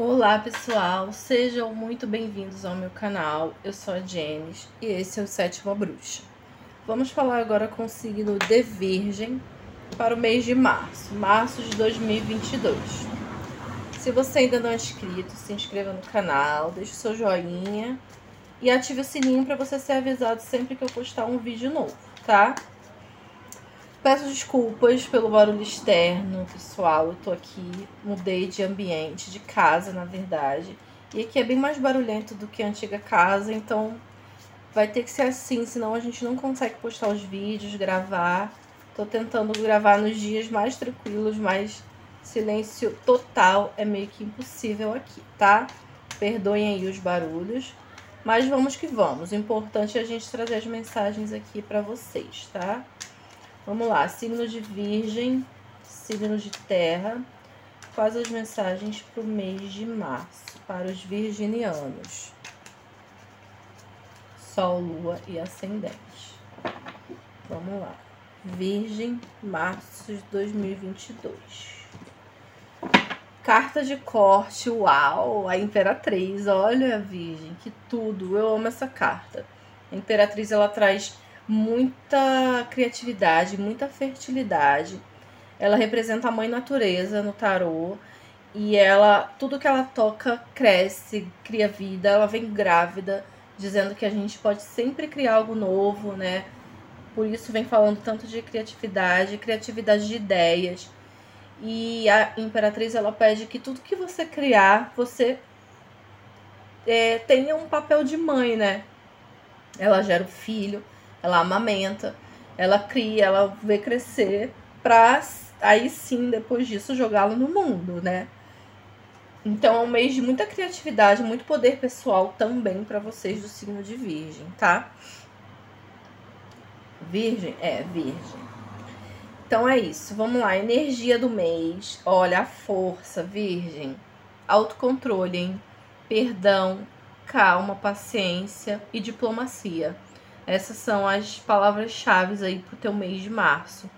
Olá pessoal, sejam muito bem-vindos ao meu canal. Eu sou a Jenis e esse é o Sétima Bruxa. Vamos falar agora com o signo de Virgem para o mês de março, março de 2022. Se você ainda não é inscrito, se inscreva no canal, deixe seu joinha e ative o sininho para você ser avisado sempre que eu postar um vídeo novo, tá? Peço desculpas pelo barulho externo, pessoal. Eu tô aqui, mudei de ambiente, de casa, na verdade. E aqui é bem mais barulhento do que a antiga casa, então vai ter que ser assim, senão a gente não consegue postar os vídeos, gravar. Tô tentando gravar nos dias mais tranquilos, mas silêncio total é meio que impossível aqui, tá? Perdoem aí os barulhos, mas vamos que vamos. O importante é a gente trazer as mensagens aqui para vocês, tá? Vamos lá, signo de Virgem, signo de Terra. Quais as mensagens para o mês de março para os virginianos? Sol, Lua e Ascendente. Vamos lá. Virgem, março de 2022. Carta de corte, uau! A Imperatriz, olha, Virgem, que tudo! Eu amo essa carta. A Imperatriz, ela traz muita criatividade, muita fertilidade. Ela representa a mãe natureza no tarô e ela tudo que ela toca cresce, cria vida, ela vem grávida, dizendo que a gente pode sempre criar algo novo, né? Por isso vem falando tanto de criatividade, criatividade de ideias. E a imperatriz ela pede que tudo que você criar, você é, tenha um papel de mãe, né? Ela gera o filho, ela amamenta, ela cria, ela vê crescer pra aí sim, depois disso, jogá-lo no mundo, né? Então é um mês de muita criatividade, muito poder pessoal também para vocês do signo de Virgem, tá? Virgem? É, Virgem. Então é isso, vamos lá. Energia do mês. Olha, a força, Virgem. Autocontrole, hein? Perdão, calma, paciência e diplomacia. Essas são as palavras-chave aí pro teu mês de março.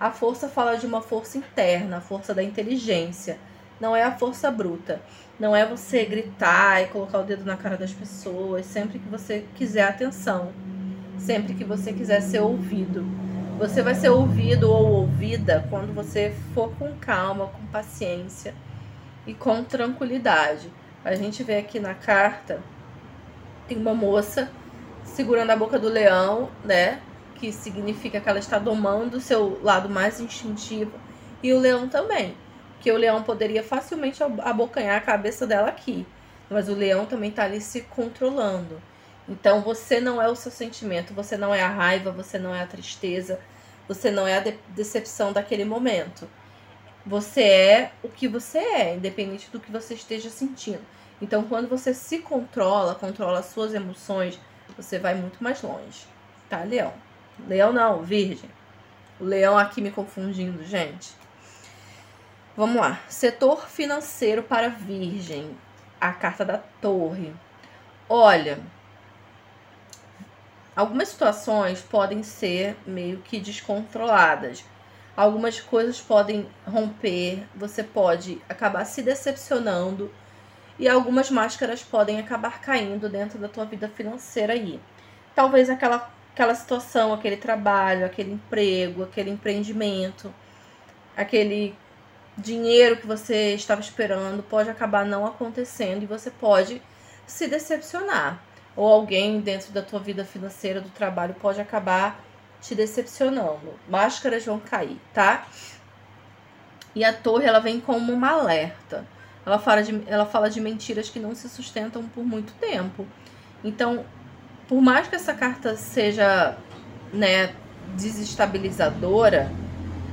A força fala de uma força interna, a força da inteligência. Não é a força bruta. Não é você gritar e colocar o dedo na cara das pessoas sempre que você quiser atenção. Sempre que você quiser ser ouvido. Você vai ser ouvido ou ouvida quando você for com calma, com paciência e com tranquilidade. A gente vê aqui na carta tem uma moça segurando a boca do leão, né? Que significa que ela está domando o seu lado mais instintivo. E o leão também. Que o leão poderia facilmente abocanhar a cabeça dela aqui. Mas o leão também está ali se controlando. Então você não é o seu sentimento, você não é a raiva, você não é a tristeza, você não é a de decepção daquele momento. Você é o que você é, independente do que você esteja sentindo. Então, quando você se controla, controla as suas emoções, você vai muito mais longe, tá, leão? Leão não, virgem. O leão aqui me confundindo, gente. Vamos lá. Setor financeiro para virgem. A carta da torre. Olha, algumas situações podem ser meio que descontroladas. Algumas coisas podem romper, você pode acabar se decepcionando e algumas máscaras podem acabar caindo dentro da tua vida financeira aí. Talvez aquela, aquela situação, aquele trabalho, aquele emprego, aquele empreendimento, aquele dinheiro que você estava esperando pode acabar não acontecendo e você pode se decepcionar. Ou alguém dentro da tua vida financeira, do trabalho, pode acabar te decepcionando. Máscaras vão cair, tá? E a torre, ela vem como uma alerta. Ela fala, de, ela fala de mentiras que não se sustentam por muito tempo. Então, por mais que essa carta seja né, desestabilizadora,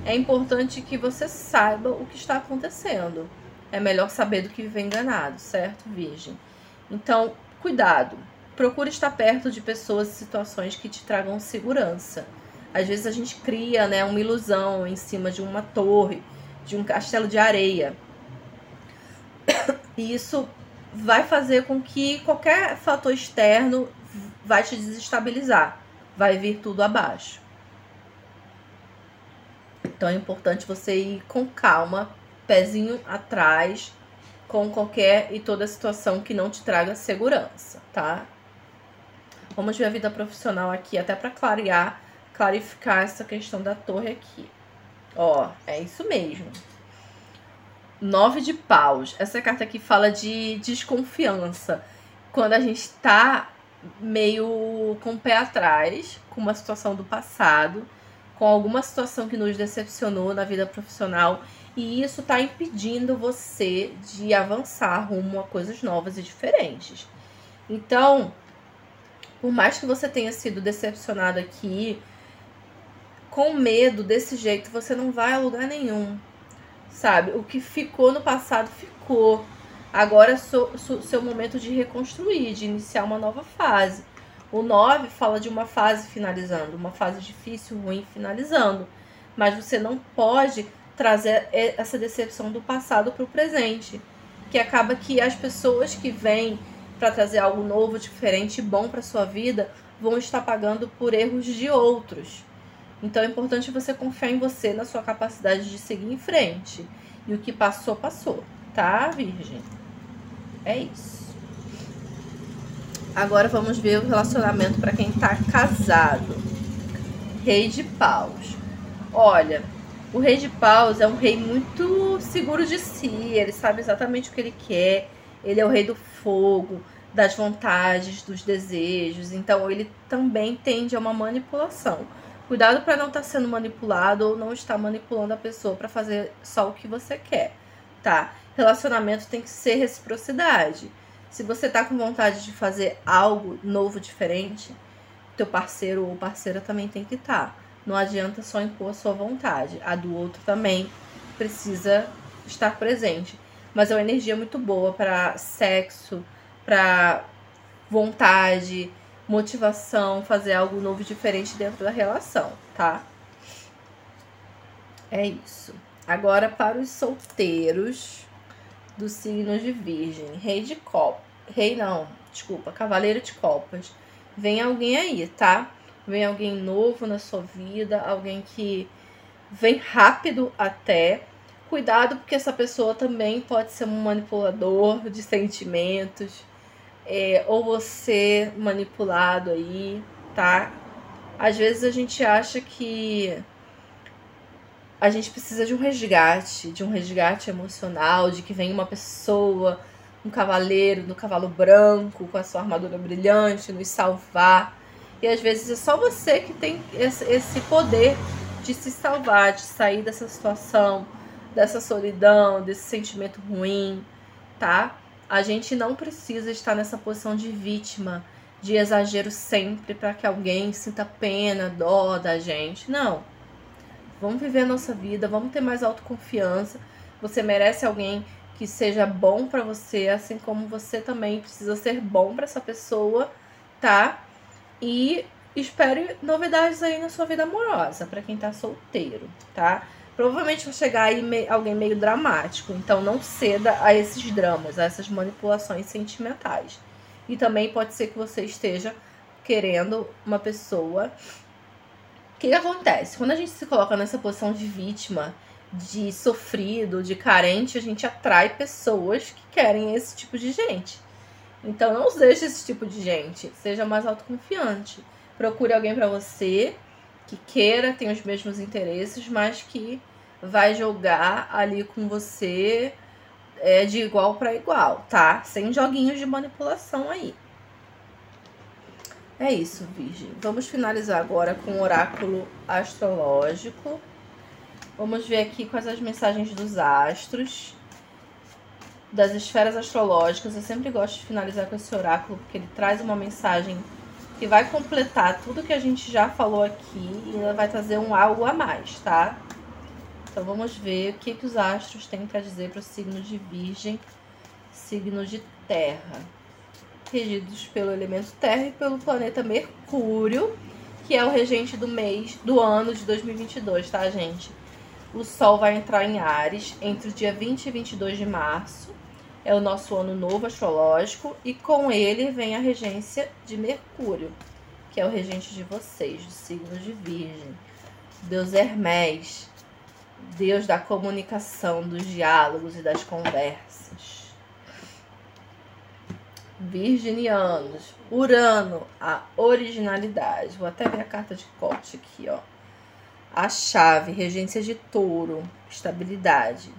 é importante que você saiba o que está acontecendo. É melhor saber do que viver enganado, certo, Virgem? Então, cuidado. Procure estar perto de pessoas e situações que te tragam segurança. Às vezes a gente cria né, uma ilusão em cima de uma torre, de um castelo de areia. E isso vai fazer com que qualquer fator externo vai te desestabilizar, vai vir tudo abaixo. Então é importante você ir com calma, pezinho atrás, com qualquer e toda situação que não te traga segurança, tá? Vamos ver a vida profissional aqui, até para clarear, clarificar essa questão da torre aqui. Ó, é isso mesmo. Nove de paus. Essa carta aqui fala de desconfiança. Quando a gente tá meio com o pé atrás, com uma situação do passado, com alguma situação que nos decepcionou na vida profissional, e isso tá impedindo você de avançar rumo a coisas novas e diferentes. Então, por mais que você tenha sido decepcionado aqui, com medo desse jeito, você não vai a lugar nenhum. Sabe? O que ficou no passado ficou. Agora é seu, seu momento de reconstruir, de iniciar uma nova fase. O 9 fala de uma fase finalizando, uma fase difícil, ruim finalizando. Mas você não pode trazer essa decepção do passado para o presente. Que acaba que as pessoas que vêm para trazer algo novo, diferente bom para sua vida vão estar pagando por erros de outros. Então é importante você confiar em você, na sua capacidade de seguir em frente. E o que passou, passou, tá, Virgem? É isso. Agora vamos ver o relacionamento para quem tá casado. Rei de Paus. Olha, o Rei de Paus é um rei muito seguro de si, ele sabe exatamente o que ele quer. Ele é o rei do fogo, das vontades, dos desejos. Então ele também tende a uma manipulação. Cuidado para não estar tá sendo manipulado ou não estar manipulando a pessoa para fazer só o que você quer, tá? Relacionamento tem que ser reciprocidade. Se você tá com vontade de fazer algo novo, diferente, teu parceiro ou parceira também tem que estar. Tá. Não adianta só impor a sua vontade. A do outro também precisa estar presente. Mas é uma energia muito boa para sexo, para vontade, motivação, fazer algo novo e diferente dentro da relação, tá? É isso. Agora para os solteiros do signo de Virgem, Rei de Copas, Rei não, desculpa, Cavaleiro de Copas. Vem alguém aí, tá? Vem alguém novo na sua vida, alguém que vem rápido até. Cuidado, porque essa pessoa também pode ser um manipulador de sentimentos é, ou você manipulado aí, tá? Às vezes a gente acha que a gente precisa de um resgate, de um resgate emocional, de que vem uma pessoa, um cavaleiro no cavalo branco, com a sua armadura brilhante, nos salvar. E às vezes é só você que tem esse, poder de se salvar, de sair dessa situação, dessa solidão, desse sentimento ruim, tá? A gente não precisa estar nessa posição de vítima, de exagero sempre para que alguém sinta pena, dó da gente. Não. Vamos viver a nossa vida, vamos ter mais autoconfiança. Você merece alguém que seja bom para você, assim como você também precisa ser bom para essa pessoa, tá? E espere novidades aí na sua vida amorosa, para quem tá solteiro, tá? Provavelmente vai chegar aí alguém meio dramático. Então não ceda a esses dramas, a essas manipulações sentimentais. E também pode ser que você esteja querendo uma pessoa. O que, que acontece? Quando a gente se coloca nessa posição de vítima, de sofrido, de carente, a gente atrai pessoas que querem esse tipo de gente. Então não seja esse tipo de gente, seja mais autoconfiante. Procure alguém para você que queira, tenha os mesmos interesses, mas que vai jogar ali com você é, de igual para igual, tá? Sem joguinhos de manipulação aí. É isso, Virgem. Vamos finalizar agora com o oráculo astrológico. Vamos ver aqui quais as mensagens dos astros, das esferas astrológicas. Eu sempre gosto de finalizar com esse oráculo, porque ele traz uma mensagem que vai completar tudo que a gente já falou aqui e vai trazer um algo a mais, tá? Então vamos ver o que, que os astros têm para dizer para o signo de Virgem, signo de Terra, regidos pelo elemento Terra e pelo planeta Mercúrio, que é o regente do mês do ano de 2022, tá, gente? O Sol vai entrar em Ares entre o dia 20 e 22 de março. É o nosso ano novo astrológico e com ele vem a regência de Mercúrio, que é o regente de vocês, do signo de Virgem. Deus Hermés, Deus da comunicação, dos diálogos e das conversas. virginianos. Urano, a originalidade. Vou até ver a carta de corte aqui, ó. A chave, regência de touro, estabilidade.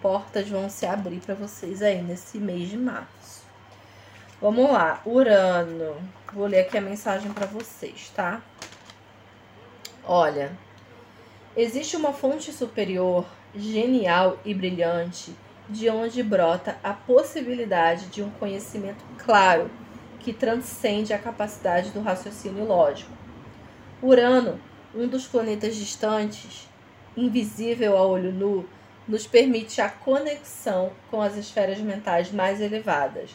Portas vão se abrir para vocês aí nesse mês de março. Vamos lá, Urano. Vou ler aqui a mensagem para vocês, tá? Olha, existe uma fonte superior, genial e brilhante de onde brota a possibilidade de um conhecimento claro que transcende a capacidade do raciocínio lógico. Urano, um dos planetas distantes, invisível a olho nu, nos permite a conexão com as esferas mentais mais elevadas,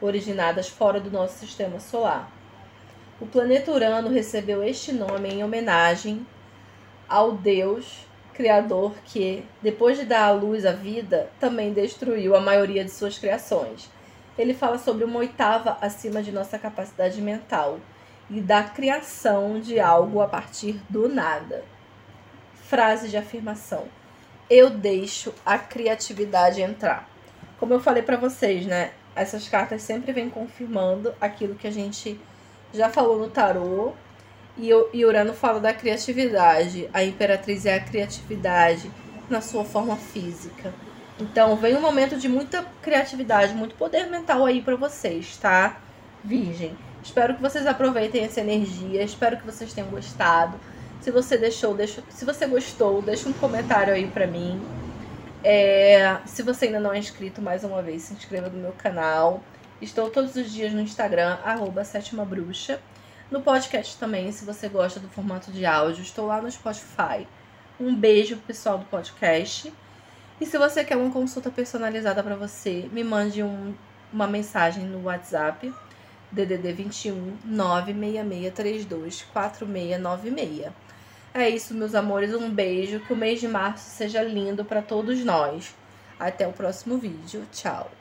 originadas fora do nosso sistema solar. O planeta Urano recebeu este nome em homenagem ao deus Criador que, depois de dar à luz a vida, também destruiu a maioria de suas criações. Ele fala sobre uma oitava acima de nossa capacidade mental e da criação de algo a partir do nada. Frase de afirmação: Eu deixo a criatividade entrar. Como eu falei para vocês, né? Essas cartas sempre vêm confirmando aquilo que a gente já falou no tarô e Urano fala da criatividade. A imperatriz é a criatividade na sua forma física. Então, vem um momento de muita criatividade, muito poder mental aí para vocês, tá? Virgem. Espero que vocês aproveitem essa energia. Espero que vocês tenham gostado. Se você deixou, deixa, se você gostou, deixa um comentário aí para mim. É, se você ainda não é inscrito, mais uma vez, se inscreva no meu canal. Estou todos os dias no Instagram, arroba sétima bruxa. No podcast também, se você gosta do formato de áudio, estou lá no Spotify. Um beijo pro pessoal do podcast. E se você quer uma consulta personalizada para você, me mande um, uma mensagem no WhatsApp DDD 21 96632 4696. É isso, meus amores, um beijo, que o mês de março seja lindo para todos nós. Até o próximo vídeo. Tchau.